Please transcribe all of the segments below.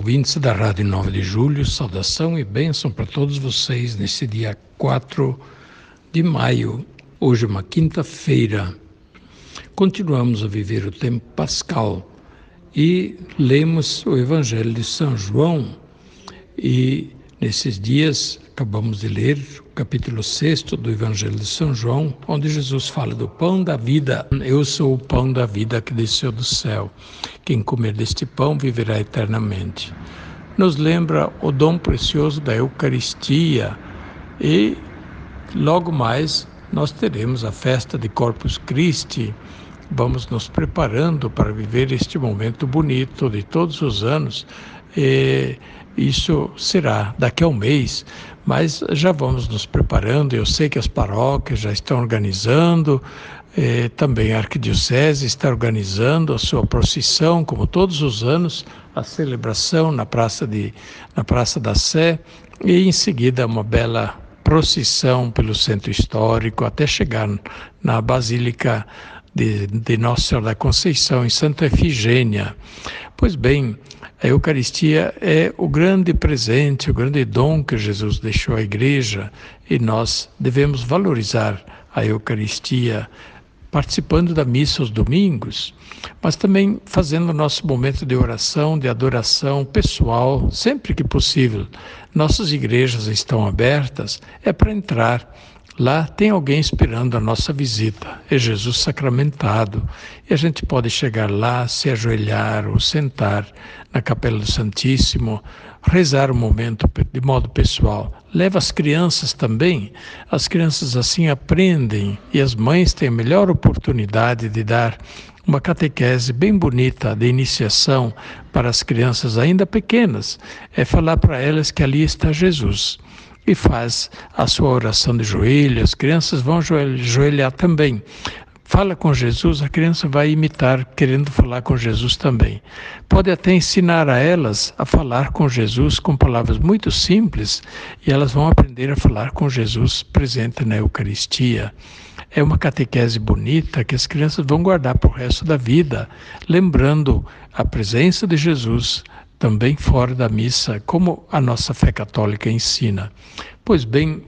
ouvintes da Rádio 9 de Julho, saudação e bênção para todos vocês nesse dia 4 de maio, hoje é uma quinta-feira. Continuamos a viver o tempo pascal e lemos o Evangelho de São João e nesses dias acabamos de ler o capítulo 6 do Evangelho de São João, onde Jesus fala do pão da vida. Eu sou o pão da vida que desceu do céu. Quem comer deste pão viverá eternamente. Nos lembra o dom precioso da Eucaristia e logo mais nós teremos a festa de Corpus Christi. Vamos nos preparando para viver este momento bonito de todos os anos. E isso será daqui a um mês, mas já vamos nos preparando. Eu sei que as paróquias já estão organizando, também a Arquidiocese está organizando a sua procissão, como todos os anos, a celebração na Praça, de, na praça da Sé, e em seguida uma bela procissão pelo centro histórico até chegar na Basílica de, de Nossa Senhora da Conceição, em Santa Efigênia. Pois bem, a Eucaristia é o grande presente, o grande dom que Jesus deixou à Igreja e nós devemos valorizar a Eucaristia participando da missa aos domingos, mas também fazendo o nosso momento de oração, de adoração pessoal, sempre que possível. Nossas igrejas estão abertas, é para entrar Lá tem alguém esperando a nossa visita, é Jesus sacramentado, e a gente pode chegar lá, se ajoelhar ou sentar na Capela do Santíssimo, rezar um momento de modo pessoal. Leva as crianças também, as crianças assim aprendem. E as mães têm a melhor oportunidade de dar uma catequese bem bonita de iniciação para as crianças ainda pequenas, é falar para elas que ali está Jesus e faz a sua oração de joelho, as crianças vão joelhar também. Fala com Jesus, a criança vai imitar, querendo falar com Jesus também. Pode até ensinar a elas a falar com Jesus com palavras muito simples e elas vão aprender a falar com Jesus presente na Eucaristia. É uma catequese bonita que as crianças vão guardar para o resto da vida, lembrando a presença de Jesus, também fora da missa, como a nossa fé católica ensina. Pois bem,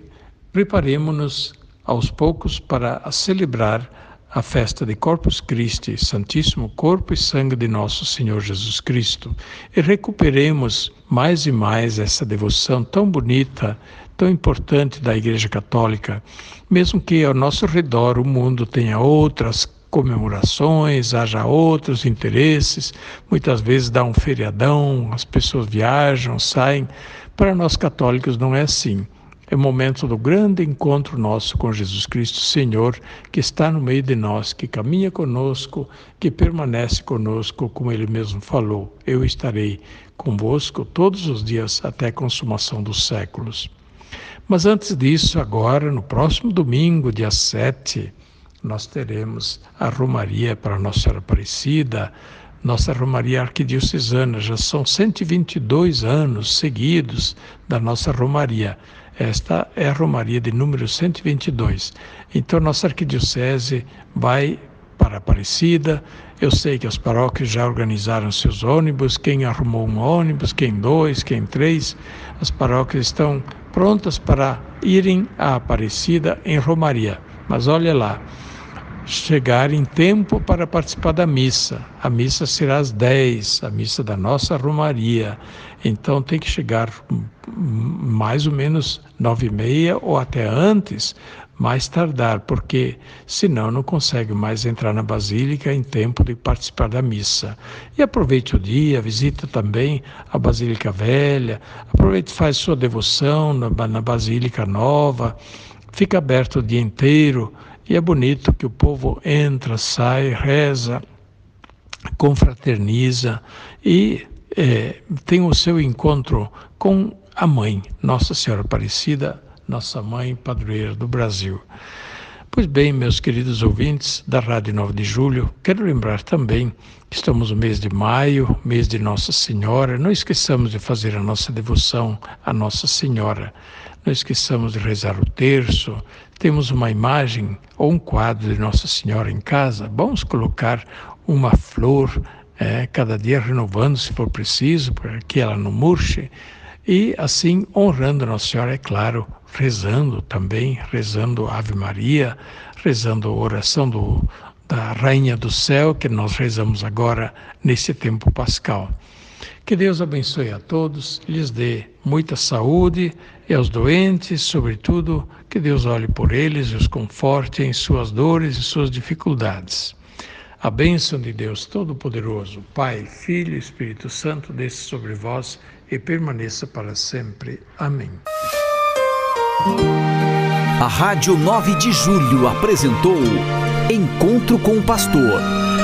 preparemos-nos aos poucos para celebrar a festa de Corpus Christi, Santíssimo Corpo e Sangue de nosso Senhor Jesus Cristo, e recuperemos mais e mais essa devoção tão bonita, tão importante da Igreja Católica, mesmo que ao nosso redor o mundo tenha outras comemorações, haja outros interesses, muitas vezes dá um feriadão, as pessoas viajam, saem. Para nós católicos não é assim. É momento do grande encontro nosso com Jesus Cristo, Senhor, que está no meio de nós, que caminha conosco, que permanece conosco, como ele mesmo falou: Eu estarei convosco todos os dias até a consumação dos séculos. Mas antes disso, agora, no próximo domingo, dia 7, nós teremos a Romaria para Nossa Senhora Aparecida, nossa Romaria Arquidiocesana. Já são 122 anos seguidos da nossa Romaria. Esta é a Romaria de número 122. Então, nossa Arquidiocese vai para Aparecida. Eu sei que as paróquias já organizaram seus ônibus, quem arrumou um ônibus, quem dois, quem três. As paróquias estão prontas para irem à Aparecida em Romaria. Mas olha lá, chegar em tempo para participar da missa. A missa será às 10, a missa da nossa Romaria. Então tem que chegar mais ou menos nove e meia ou até antes, mais tardar, porque senão não consegue mais entrar na Basílica em tempo de participar da missa. E aproveite o dia, visita também a Basílica Velha, aproveite faz sua devoção na, na Basílica Nova, fica aberto o dia inteiro e é bonito que o povo entra, sai, reza confraterniza e é, tem o seu encontro com a mãe, Nossa Senhora Aparecida, nossa mãe padroeira do Brasil. Pois bem, meus queridos ouvintes da Rádio 9 de Julho, quero lembrar também que estamos no mês de maio, mês de Nossa Senhora. Não esqueçamos de fazer a nossa devoção à Nossa Senhora. Não esqueçamos de rezar o terço. Temos uma imagem ou um quadro de Nossa Senhora em casa. Vamos colocar uma flor, é, cada dia renovando, se for preciso, para que ela não murche. E assim honrando Nossa Senhora, é claro, rezando também, rezando Ave Maria, rezando a oração do, da Rainha do Céu, que nós rezamos agora nesse tempo pascal. Que Deus abençoe a todos, lhes dê muita saúde e aos doentes, sobretudo, que Deus olhe por eles e os conforte em suas dores e suas dificuldades. A bênção de Deus Todo-Poderoso, Pai, Filho e Espírito Santo, desça sobre vós e permaneça para sempre. Amém. A Rádio 9 de Julho apresentou Encontro com o Pastor,